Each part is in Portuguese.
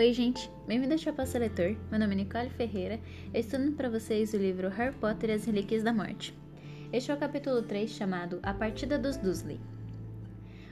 Oi, gente, bem-vindo ao Chapaça Leitor. Meu nome é Nicole Ferreira. Eu estou lendo para vocês o livro Harry Potter e as Relíquias da Morte. Este é o capítulo 3 chamado A Partida dos Dursley.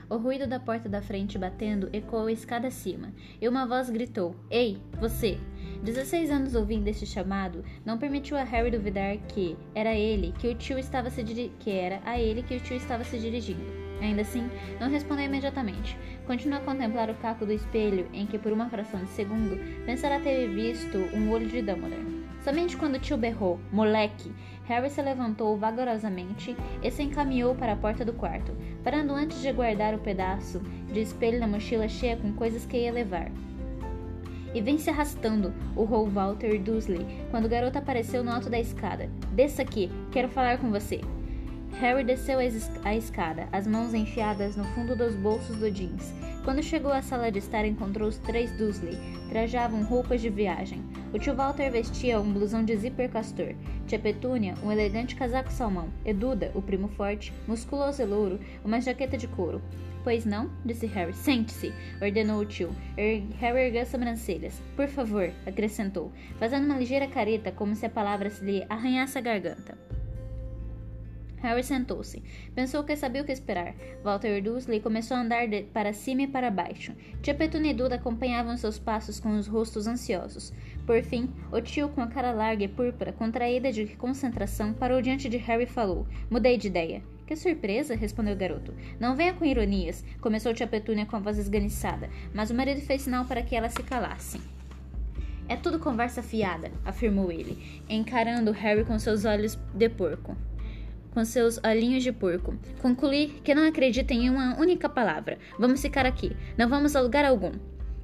O ruído da porta da frente batendo ecoou a escada acima, e uma voz gritou: Ei, você! 16 anos ouvindo este chamado não permitiu a Harry duvidar que era ele que o tio estava se que era a ele que o tio estava se dirigindo. Ainda assim, não respondeu imediatamente. Continuou a contemplar o caco do espelho, em que por uma fração de segundo pensara ter visto um olho de Dumbledore. Somente quando o tio berrou, moleque, Harry se levantou vagarosamente e se encaminhou para a porta do quarto, parando antes de guardar o pedaço de espelho na mochila cheia com coisas que ia levar. E vem se arrastando, urrou Walter Dursley quando o garoto apareceu no alto da escada. Desça aqui, quero falar com você. Harry desceu a escada, as mãos enfiadas no fundo dos bolsos do jeans. Quando chegou à sala de estar, encontrou os três Dursley. Trajavam roupas de viagem. O tio Walter vestia um blusão de zíper castor. Tia Petúnia, um elegante casaco salmão. E Duda, o primo forte, musculoso e louro, uma jaqueta de couro. Pois não? disse Harry. Sente-se, ordenou o tio. Er Harry ergueu as sobrancelhas. Por favor, acrescentou, fazendo uma ligeira careta como se a palavra se lhe arranhasse a garganta. Harry sentou-se. Pensou que sabia o que esperar. Walter Dursley começou a andar para cima e para baixo. Tia Petunia e Duda acompanhavam seus passos com os rostos ansiosos. Por fim, o tio, com a cara larga e púrpura, contraída de concentração, parou diante de Harry e falou: Mudei de ideia. Que surpresa, respondeu o garoto. Não venha com ironias, começou tia Petúnia com a voz esganiçada, mas o marido fez sinal para que ela se calasse. É tudo conversa fiada, afirmou ele, encarando Harry com seus olhos de porco com seus olhinhos de porco. Concluí que não acredita em uma única palavra. Vamos ficar aqui. Não vamos a lugar algum.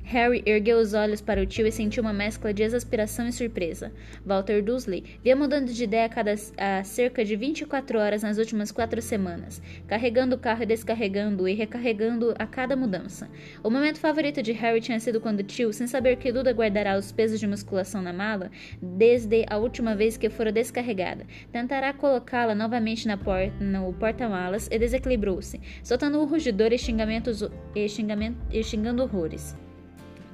Harry ergueu os olhos para o tio e sentiu uma mescla de exasperação e surpresa. Walter Dursley via mudando de ideia a cada a cerca de 24 horas nas últimas quatro semanas, carregando o carro e descarregando e recarregando a cada mudança. O momento favorito de Harry tinha sido quando o tio, sem saber que Duda guardará os pesos de musculação na mala, desde a última vez que fora descarregada, tentará colocá-la novamente na por no porta-malas e desequilibrou-se, soltando um rugidor e xingamentos e, xingamento, e xingando horrores.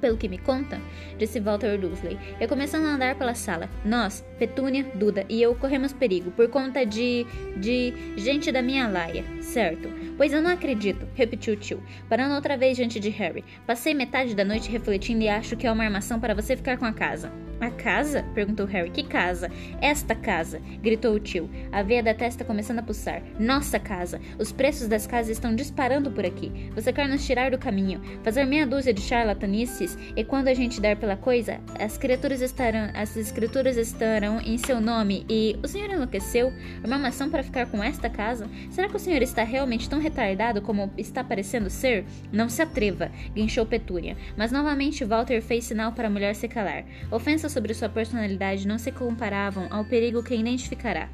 Pelo que me conta, disse Walter Dursley, e começando a andar pela sala. Nós, Petúnia, Duda e eu corremos perigo por conta de. de. gente da minha laia, certo? Pois eu não acredito, repetiu o tio, parando outra vez diante de Harry. Passei metade da noite refletindo e acho que é uma armação para você ficar com a casa. A casa? perguntou Harry. Que casa? Esta casa! gritou o tio, a veia da testa começando a pulsar. Nossa casa! Os preços das casas estão disparando por aqui. Você quer nos tirar do caminho, fazer meia dúzia de charlatanices e quando a gente der pela coisa, as criaturas estarão, as escrituras estarão em seu nome e o senhor enlouqueceu? Uma maçã para ficar com esta casa? Será que o senhor está realmente tão retardado como está parecendo ser? Não se atreva, guinchou Petúnia, mas novamente Walter fez sinal para a mulher se calar. Ofensas sobre sua personalidade não se comparavam ao perigo que identificará.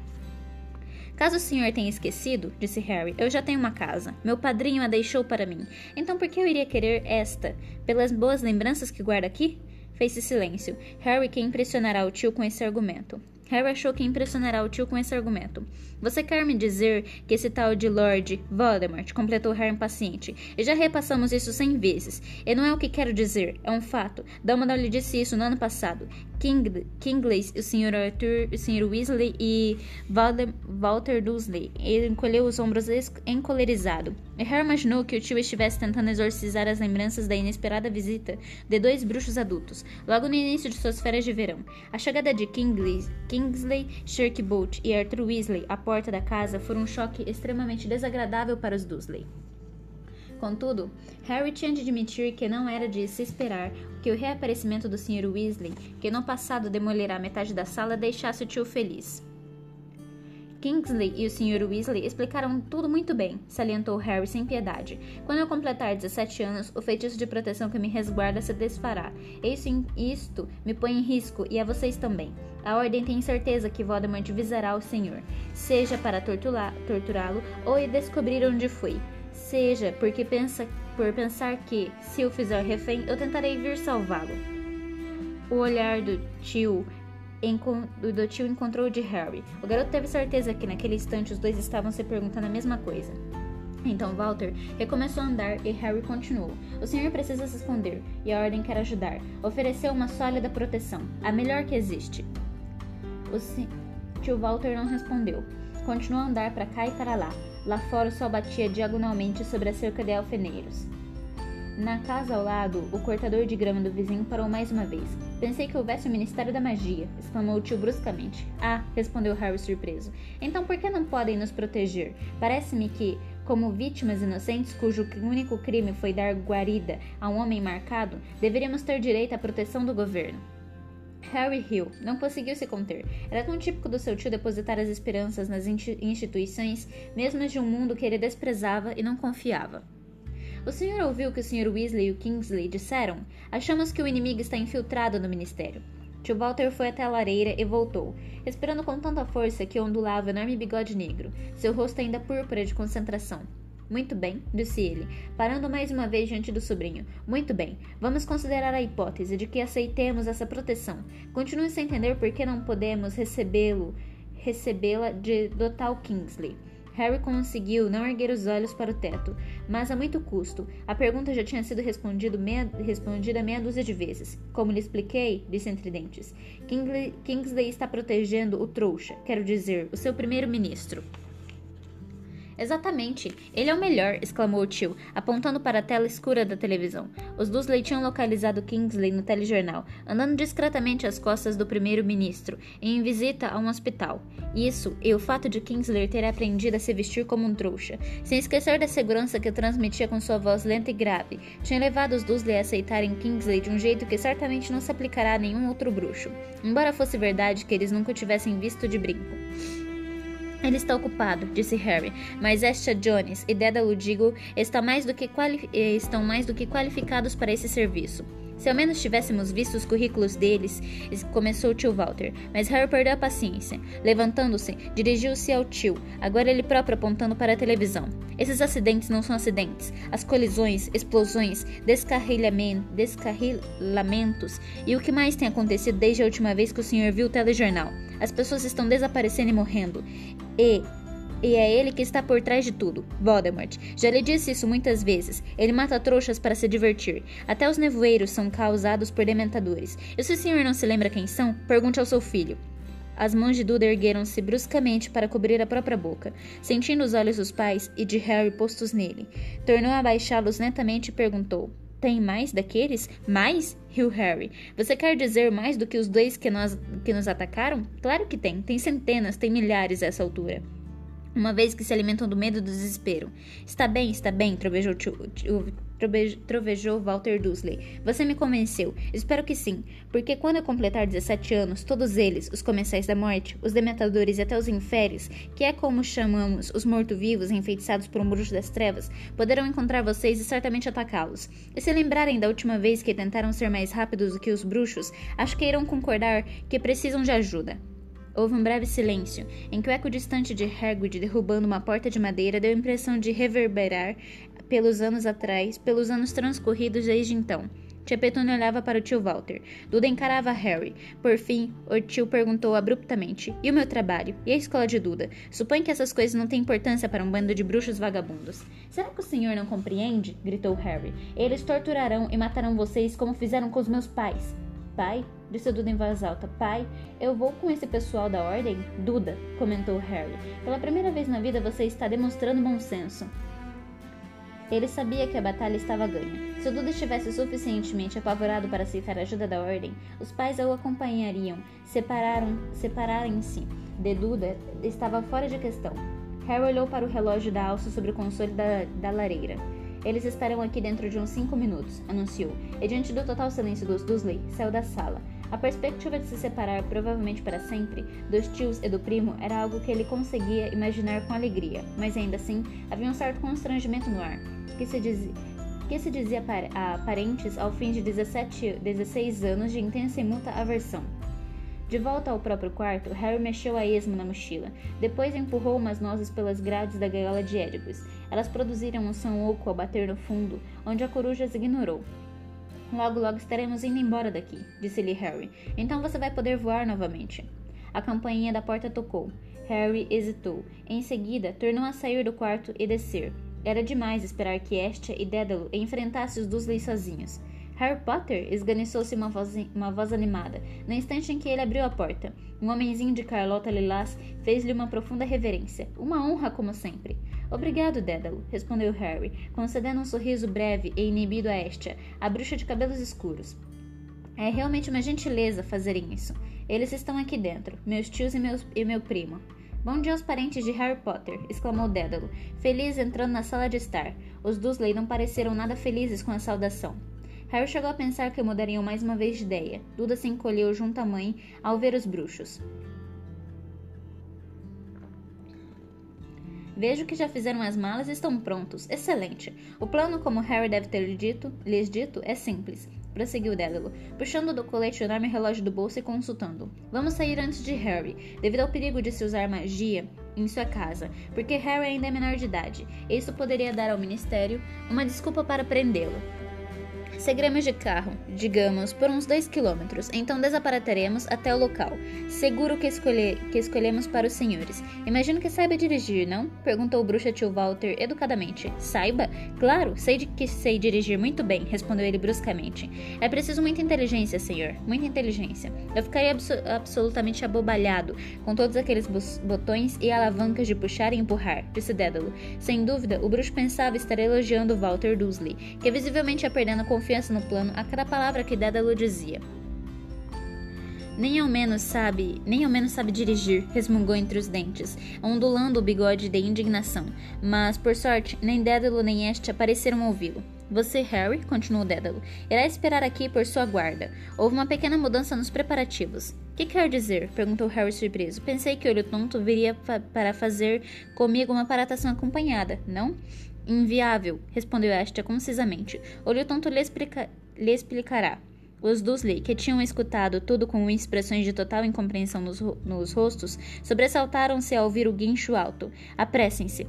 Caso o senhor tenha esquecido, disse Harry, eu já tenho uma casa. Meu padrinho a deixou para mim. Então por que eu iria querer esta? Pelas boas lembranças que guarda aqui? Fez-se silêncio. Harry que impressionará o tio com esse argumento. Harry achou que impressionará o tio com esse argumento. Você quer me dizer que esse tal de Lord Voldemort, completou Harry impaciente, e já repassamos isso cem vezes. E não é o que quero dizer, é um fato. Dumbledore lhe disse isso no ano passado. King, Kingsley, o Sr. Arthur, o Sr. Weasley e Walter Dursley. Ele encolheu os ombros encolerizado. E Harry imaginou que o tio estivesse tentando exorcizar as lembranças da inesperada visita de dois bruxos adultos, logo no início de suas férias de verão. A chegada de Kingsley, Kingsley Shirkbolt e Arthur Weasley à porta da casa foi um choque extremamente desagradável para os Dursley. Contudo, Harry tinha de admitir que não era de se esperar que o reaparecimento do Sr. Weasley, que no passado demolirá metade da sala, deixasse o tio feliz. Kingsley e o Sr. Weasley explicaram tudo muito bem, salientou Harry sem piedade. Quando eu completar 17 anos, o feitiço de proteção que me resguarda se desfará. Isso, isto me põe em risco e a vocês também. A Ordem tem certeza que Voldemort visará o Senhor, seja para torturá-lo ou descobrir onde foi seja porque pensa por pensar que, se o fizer refém, eu tentarei vir salvá-lo. O olhar do tio do tio encontrou de Harry. O garoto teve certeza que naquele instante os dois estavam se perguntando a mesma coisa. Então Walter recomeçou a andar e Harry continuou. O senhor precisa se esconder e a ordem quer ajudar. Ofereceu uma sólida proteção, a melhor que existe. O tio Walter não respondeu. Continuou a andar para cá e para lá. Lá fora o sol batia diagonalmente sobre a cerca de alfeneiros. Na casa ao lado, o cortador de grama do vizinho parou mais uma vez. Pensei que houvesse o Ministério da Magia, exclamou o tio bruscamente. Ah, respondeu Harry surpreso. Então por que não podem nos proteger? Parece-me que, como vítimas inocentes cujo único crime foi dar guarida a um homem marcado, deveríamos ter direito à proteção do governo. Harry riu, não conseguiu se conter. Era tão típico do seu tio depositar as esperanças nas instituições, mesmo de um mundo que ele desprezava e não confiava. O senhor ouviu o que o Sr. Weasley e o Kingsley disseram? Achamos que o inimigo está infiltrado no ministério. Tio Walter foi até a lareira e voltou, respirando com tanta força que ondulava o enorme bigode negro, seu rosto ainda púrpura de concentração. Muito bem, disse ele, parando mais uma vez diante do sobrinho. Muito bem, vamos considerar a hipótese de que aceitemos essa proteção. Continue sem entender por que não podemos recebê-lo, recebê-la de do tal Kingsley. Harry conseguiu não erguer os olhos para o teto, mas a muito custo. A pergunta já tinha sido meia, respondida meia dúzia de vezes. Como lhe expliquei, disse entre dentes, Kingsley, Kingsley está protegendo o trouxa, quero dizer, o seu primeiro-ministro. Exatamente, ele é o melhor, exclamou o tio, apontando para a tela escura da televisão. Os Dursley tinham localizado Kingsley no telejornal, andando discretamente às costas do primeiro-ministro, em visita a um hospital. Isso, e o fato de Kingsley ter aprendido a se vestir como um trouxa, sem esquecer da segurança que transmitia com sua voz lenta e grave, tinha levado os Dursley a aceitarem Kingsley de um jeito que certamente não se aplicará a nenhum outro bruxo, embora fosse verdade que eles nunca o tivessem visto de brinco. Ele está ocupado, disse Harry, mas esta Jones e Deda Ludigo estão mais, do que eh, estão mais do que qualificados para esse serviço. Se ao menos tivéssemos visto os currículos deles, começou o tio Walter, mas Harry perdeu a paciência. Levantando-se, dirigiu-se ao tio, agora ele próprio apontando para a televisão. Esses acidentes não são acidentes. As colisões, explosões, descarrilamentos e o que mais tem acontecido desde a última vez que o senhor viu o telejornal. As pessoas estão desaparecendo e morrendo. E e é ele que está por trás de tudo. Voldemort. Já lhe disse isso muitas vezes. Ele mata trouxas para se divertir. Até os nevoeiros são causados por dementadores. E se o senhor não se lembra quem são, pergunte ao seu filho. As mãos de Duda ergueram-se bruscamente para cobrir a própria boca, sentindo os olhos dos pais e de Harry postos nele. Tornou a baixá-los lentamente e perguntou: Tem mais daqueles? Mais? riu Harry. Você quer dizer mais do que os dois que, nós, que nos atacaram? Claro que tem. Tem centenas, tem milhares a essa altura uma vez que se alimentam do medo e do desespero. Está bem, está bem, trovejou, trovejou Walter Dursley. Você me convenceu. Espero que sim, porque quando eu completar 17 anos, todos eles, os comensais da morte, os dementadores e até os inférios, que é como chamamos os mortos-vivos enfeitiçados por um bruxo das trevas, poderão encontrar vocês e certamente atacá-los. E se lembrarem da última vez que tentaram ser mais rápidos do que os bruxos, acho que irão concordar que precisam de ajuda. Houve um breve silêncio, em que o eco distante de Hagrid derrubando uma porta de madeira deu a impressão de reverberar pelos anos atrás, pelos anos transcorridos desde então. Tia Petúnia olhava para o tio Walter. Duda encarava Harry. Por fim, o tio perguntou abruptamente: E o meu trabalho? E a escola de Duda? Supõe que essas coisas não têm importância para um bando de bruxos vagabundos. Será que o senhor não compreende? gritou Harry. Eles torturarão e matarão vocês como fizeram com os meus pais. Pai? Disse Duda em voz alta. Pai, eu vou com esse pessoal da ordem? Duda, comentou Harry. Pela primeira vez na vida você está demonstrando bom senso. Ele sabia que a batalha estava ganha. Se o Duda estivesse suficientemente apavorado para aceitar a ajuda da ordem, os pais o acompanhariam. Separaram, separarem-se de Duda estava fora de questão. Harry olhou para o relógio da alça sobre o console da, da lareira. Eles estarão aqui dentro de uns cinco minutos, anunciou, e diante do total silêncio dos Dursley, saiu da sala. A perspectiva de se separar, provavelmente para sempre, dos tios e do primo era algo que ele conseguia imaginar com alegria, mas ainda assim havia um certo constrangimento no ar, que se dizia, que se dizia a parentes ao fim de 17, 16 anos de intensa e muita aversão. De volta ao próprio quarto, Harry mexeu a esmo na mochila. Depois empurrou umas nozes pelas grades da gaiola de Edgus. Elas produziram um som oco ao bater no fundo, onde a coruja as ignorou. Logo, logo estaremos indo embora daqui, disse-lhe Harry. Então você vai poder voar novamente. A campainha da porta tocou. Harry hesitou. Em seguida, tornou a sair do quarto e descer. Era demais esperar que Estia e Dédalo enfrentassem os Dursley sozinhos. Harry Potter? esganiçou-se uma voz, uma voz animada, no instante em que ele abriu a porta. Um homenzinho de Carlota Lilás fez-lhe uma profunda reverência. Uma honra, como sempre. Obrigado, Dédalo, respondeu Harry, concedendo um sorriso breve e inibido a Estia, a bruxa de cabelos escuros. É realmente uma gentileza fazerem isso. Eles estão aqui dentro, meus tios e, meus, e meu primo. Bom dia aos parentes de Harry Potter, exclamou Dédalo, feliz entrando na sala de estar. Os Dursley não pareceram nada felizes com a saudação. Harry chegou a pensar que mudariam mais uma vez de ideia. Duda se encolheu junto à mãe ao ver os bruxos. Vejo que já fizeram as malas e estão prontos. Excelente. O plano, como Harry deve ter dito, lhes dito, é simples. Prosseguiu Dédalo, puxando do colete o enorme relógio do bolso e consultando. Vamos sair antes de Harry, devido ao perigo de se usar magia em sua casa, porque Harry ainda é menor de idade. Isso poderia dar ao Ministério uma desculpa para prendê-lo. Seguiremos de carro, digamos, por uns 2 quilômetros, então desapareceremos até o local. Seguro que, escolhe, que escolhemos para os senhores. Imagino que saiba dirigir, não? Perguntou o bruxa tio Walter educadamente. Saiba? Claro, sei de que sei dirigir muito bem, respondeu ele bruscamente. É preciso muita inteligência, senhor, muita inteligência. Eu ficaria abso absolutamente abobalhado com todos aqueles botões e alavancas de puxar e empurrar, disse Dédalo. Sem dúvida, o bruxo pensava estar elogiando Walter Dursley, que visivelmente ia perdendo a confiança confiança no plano a cada palavra que Dédalo dizia. Nem ao menos sabe, nem ao menos sabe dirigir, resmungou entre os dentes, ondulando o bigode de indignação. Mas, por sorte, nem Dédalo nem este apareceram ouvi-lo. Você, Harry, continuou Dédalo, irá esperar aqui por sua guarda. Houve uma pequena mudança nos preparativos. Que quer dizer? perguntou Harry surpreso. Pensei que o olho tonto viria fa para fazer comigo uma paratação acompanhada, não? Inviável, respondeu Estia concisamente. Olho tonto lhe, explica lhe explicará. Os Dursley, que tinham escutado tudo com expressões de total incompreensão nos, ro nos rostos, sobressaltaram-se ao ouvir o guincho alto. Apressem-se.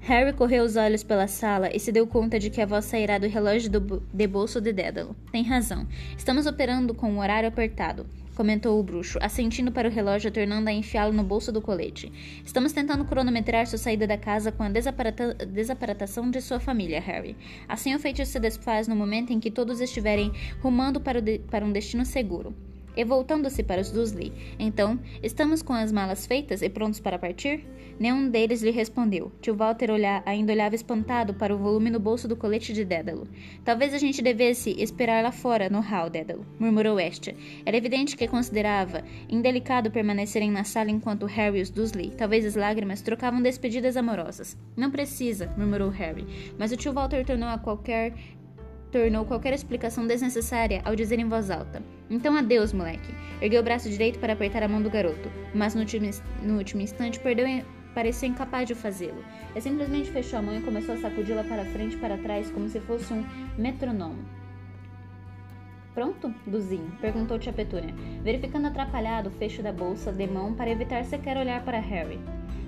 Harry correu os olhos pela sala e se deu conta de que a voz sairá do relógio do de bolso de Dédalo. Tem razão. Estamos operando com um horário apertado comentou o bruxo, assentindo para o relógio, tornando a enfiá-lo no bolso do colete. Estamos tentando cronometrar sua saída da casa com a desaparata desaparatação de sua família, Harry. Assim o feitiço se desfaz no momento em que todos estiverem rumando para, para um destino seguro e voltando-se para os Dursley. Então, estamos com as malas feitas e prontos para partir? Nenhum deles lhe respondeu. Tio Walter olhar, ainda olhava espantado para o volume no bolso do colete de Dédalo. Talvez a gente devesse esperar lá fora, no hall, Dédalo, murmurou Estia. Era evidente que considerava indelicado permanecerem na sala enquanto Harry e os Dursley, talvez as lágrimas, trocavam despedidas amorosas. Não precisa, murmurou Harry, mas o tio Walter tornou a qualquer tornou qualquer explicação desnecessária ao dizer em voz alta. Então adeus, moleque. Ergueu o braço direito para apertar a mão do garoto, mas no último, no último instante perdeu parecia incapaz de fazê-lo. Ele simplesmente fechou a mão e começou a sacudi-la para frente e para trás como se fosse um metronomo. Pronto, Duzinho? perguntou Tia Petúnia, verificando atrapalhado o fecho da bolsa de mão para evitar sequer olhar para Harry.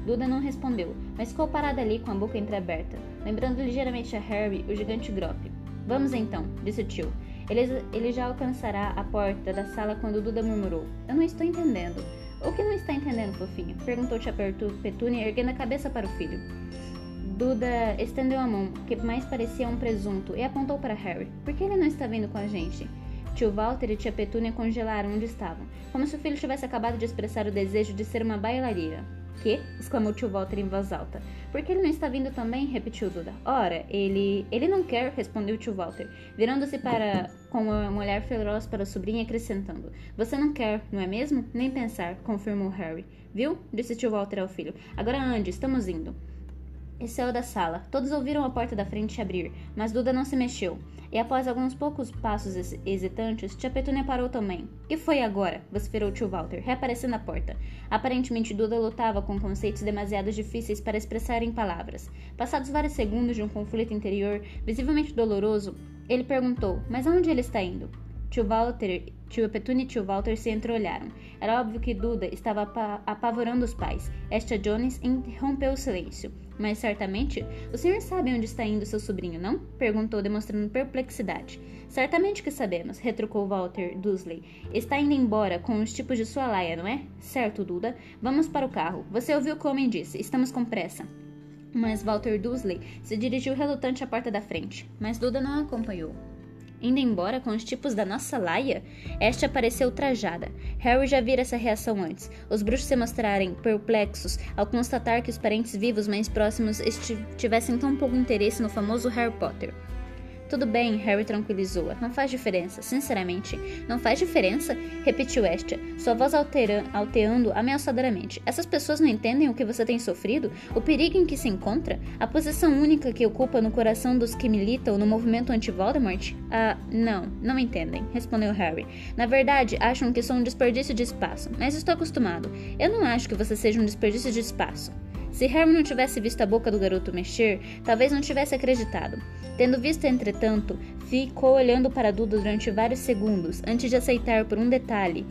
Duda não respondeu, mas ficou parada ali com a boca entreaberta, lembrando ligeiramente a Harry o gigante Grop. Vamos então, disse o tio. Ele, ele já alcançará a porta da sala quando Duda murmurou. Eu não estou entendendo. O que não está entendendo, fofinho? Perguntou tia Petúnia, erguendo a cabeça para o filho. Duda estendeu a mão, que mais parecia um presunto, e apontou para Harry. Por que ele não está vindo com a gente? Tio Walter e tia Petúnia congelaram onde estavam, como se o filho tivesse acabado de expressar o desejo de ser uma bailarina. Que? exclamou tio Walter em voz alta. Por que ele não está vindo também? repetiu Duda. Ora, ele. Ele não quer, respondeu tio Walter, virando-se para. com um olhar feroz para a sobrinha, acrescentando. Você não quer, não é mesmo? Nem pensar, confirmou Harry. Viu? disse tio Walter ao filho. Agora ande, estamos indo. E saiu da sala. Todos ouviram a porta da frente abrir, mas Duda não se mexeu. E após alguns poucos passos hesitantes, tia Petúnia parou também. Que foi agora? vociferou tio Walter, reaparecendo à porta. Aparentemente, Duda lutava com conceitos demasiado difíceis para expressar em palavras. Passados vários segundos de um conflito interior, visivelmente doloroso, ele perguntou: Mas aonde ele está indo? Tio Walter, tio Petúnia e tio Walter se entreolharam. Era óbvio que Duda estava apavorando os pais. Esta Jones interrompeu o silêncio. Mas certamente, o senhor sabe onde está indo seu sobrinho, não? Perguntou, demonstrando perplexidade. Certamente que sabemos, retrucou Walter Dusley. Está indo embora com os tipos de sua laia, não é? Certo, Duda. Vamos para o carro. Você ouviu o homem disse. Estamos com pressa. Mas Walter Dursley se dirigiu relutante à porta da frente, mas Duda não acompanhou. Indo embora com os tipos da nossa laia? Esta apareceu trajada. Harry já vira essa reação antes. Os bruxos se mostrarem perplexos ao constatar que os parentes vivos mais próximos tivessem tão pouco interesse no famoso Harry Potter. Tudo bem, Harry tranquilizou-a. Não faz diferença, sinceramente. Não faz diferença? Repetiu Estia, sua voz alteando ameaçadoramente. Essas pessoas não entendem o que você tem sofrido? O perigo em que se encontra? A posição única que ocupa no coração dos que militam no movimento anti-Voldemort? Ah, não, não entendem, respondeu Harry. Na verdade, acham que sou um desperdício de espaço, mas estou acostumado. Eu não acho que você seja um desperdício de espaço. Se Harry não tivesse visto a boca do garoto mexer, talvez não tivesse acreditado. Tendo visto, entretanto, ficou olhando para Duda durante vários segundos antes de aceitar por um detalhe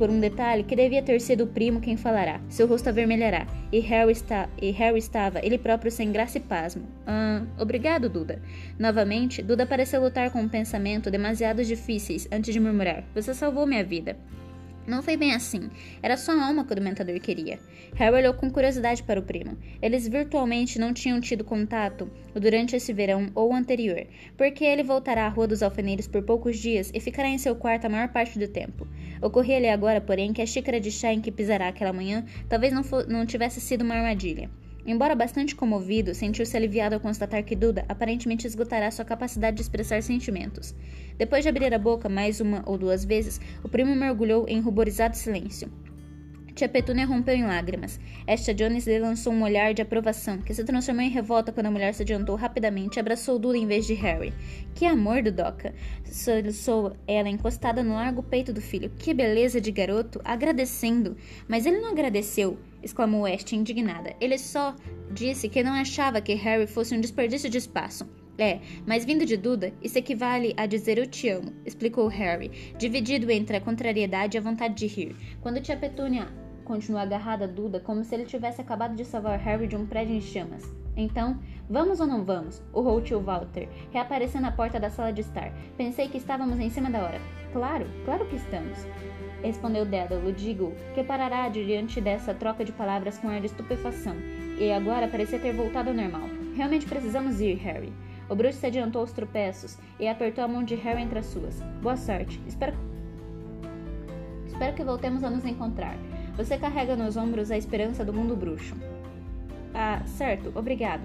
por um detalhe que devia ter sido o primo quem falará. Seu rosto avermelhará. E Harry, está, e Harry estava, ele próprio, sem graça e pasmo. Ah, obrigado, Duda. Novamente, Duda pareceu lutar com um pensamento demasiado difíceis antes de murmurar. Você salvou minha vida. Não foi bem assim. Era só a alma que o dementador queria. Harry olhou com curiosidade para o primo. Eles virtualmente não tinham tido contato durante esse verão ou anterior, porque ele voltará à Rua dos Alfeneiros por poucos dias e ficará em seu quarto a maior parte do tempo. Ocorria-lhe agora, porém, que a xícara de chá em que pisará aquela manhã talvez não, não tivesse sido uma armadilha. Embora bastante comovido, sentiu-se aliviado ao constatar que Duda aparentemente esgotará sua capacidade de expressar sentimentos. Depois de abrir a boca mais uma ou duas vezes, o primo mergulhou em ruborizado silêncio. Tia Petúnia rompeu em lágrimas. Esta Jones lhe lançou um olhar de aprovação, que se transformou em revolta quando a mulher se adiantou rapidamente e abraçou Duda em vez de Harry. Que amor do Doca! Soluçou ela encostada no largo peito do filho. Que beleza de garoto! Agradecendo! Mas ele não agradeceu, exclamou West indignada. Ele só disse que não achava que Harry fosse um desperdício de espaço. É, mas vindo de Duda, isso equivale a dizer eu te amo, explicou Harry, dividido entre a contrariedade e a vontade de rir. Quando tia Petúnia continuou agarrada a Duda, como se ele tivesse acabado de salvar Harry de um prédio em chamas. Então, vamos ou não vamos? Urrou o tio Walter, reaparecendo à porta da sala de estar. Pensei que estávamos em cima da hora. Claro, claro que estamos. Respondeu Dédalo, digo, que parará diante dessa troca de palavras com ar de estupefação, e agora parecia ter voltado ao normal. Realmente precisamos ir, Harry. O bruxo se adiantou aos tropeços e apertou a mão de Harry entre as suas. Boa sorte. Espero... Espero que voltemos a nos encontrar. Você carrega nos ombros a esperança do mundo bruxo. Ah, certo. Obrigado.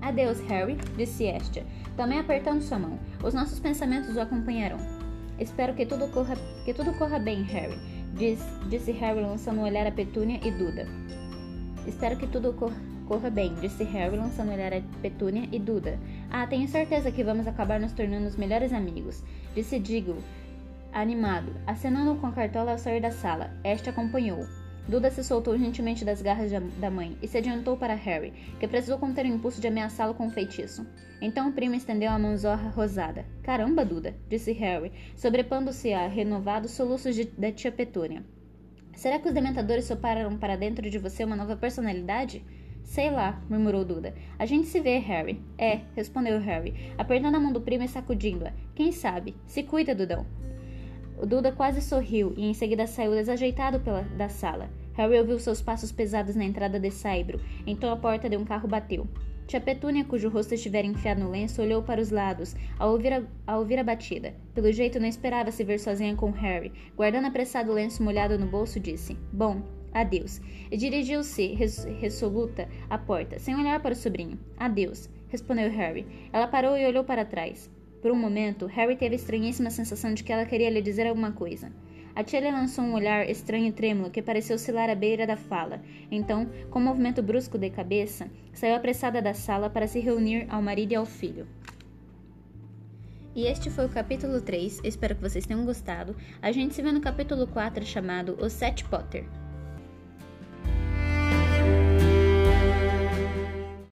Adeus, Harry, disse Estia, também apertando sua mão. Os nossos pensamentos o acompanharão. Espero que tudo corra, que tudo corra bem, Harry, diz, disse Harry lançando um olhar a Petúnia e Duda. Espero que tudo corra Corra bem, disse Harry, lançando olhar a Petúnia e Duda. Ah, tenho certeza que vamos acabar nos tornando os melhores amigos, disse Diggle, animado, acenando com a cartola ao sair da sala. Este acompanhou. Duda se soltou gentilmente das garras da mãe e se adiantou para Harry, que precisou conter o impulso de ameaçá-lo com um feitiço. Então o primo estendeu a mãozorra rosada. Caramba, Duda, disse Harry, sobrepondo-se a renovados soluços de, da tia Petúnia. Será que os dementadores sopraram para dentro de você uma nova personalidade? Sei lá, murmurou Duda. A gente se vê, Harry. É, respondeu Harry, apertando a mão do primo e sacudindo-a. Quem sabe? Se cuida, Dudão. O Duda quase sorriu e em seguida saiu desajeitado pela, da sala. Harry ouviu seus passos pesados na entrada de Saibro, então a porta de um carro bateu. Tia Petúnia, cujo rosto estivera enfiado no lenço, olhou para os lados ao ouvir, a, ao ouvir a batida. Pelo jeito, não esperava se ver sozinha com Harry. Guardando apressado o lenço molhado no bolso, disse: Bom, Adeus. E dirigiu-se resoluta à porta, sem olhar para o sobrinho. Adeus, respondeu Harry. Ela parou e olhou para trás. Por um momento, Harry teve a estranhíssima sensação de que ela queria lhe dizer alguma coisa. A tia lhe lançou um olhar estranho e trêmulo que pareceu oscilar à beira da fala. Então, com um movimento brusco de cabeça, saiu apressada da sala para se reunir ao marido e ao filho. E este foi o capítulo 3, espero que vocês tenham gostado. A gente se vê no capítulo 4 chamado O Sete Potter.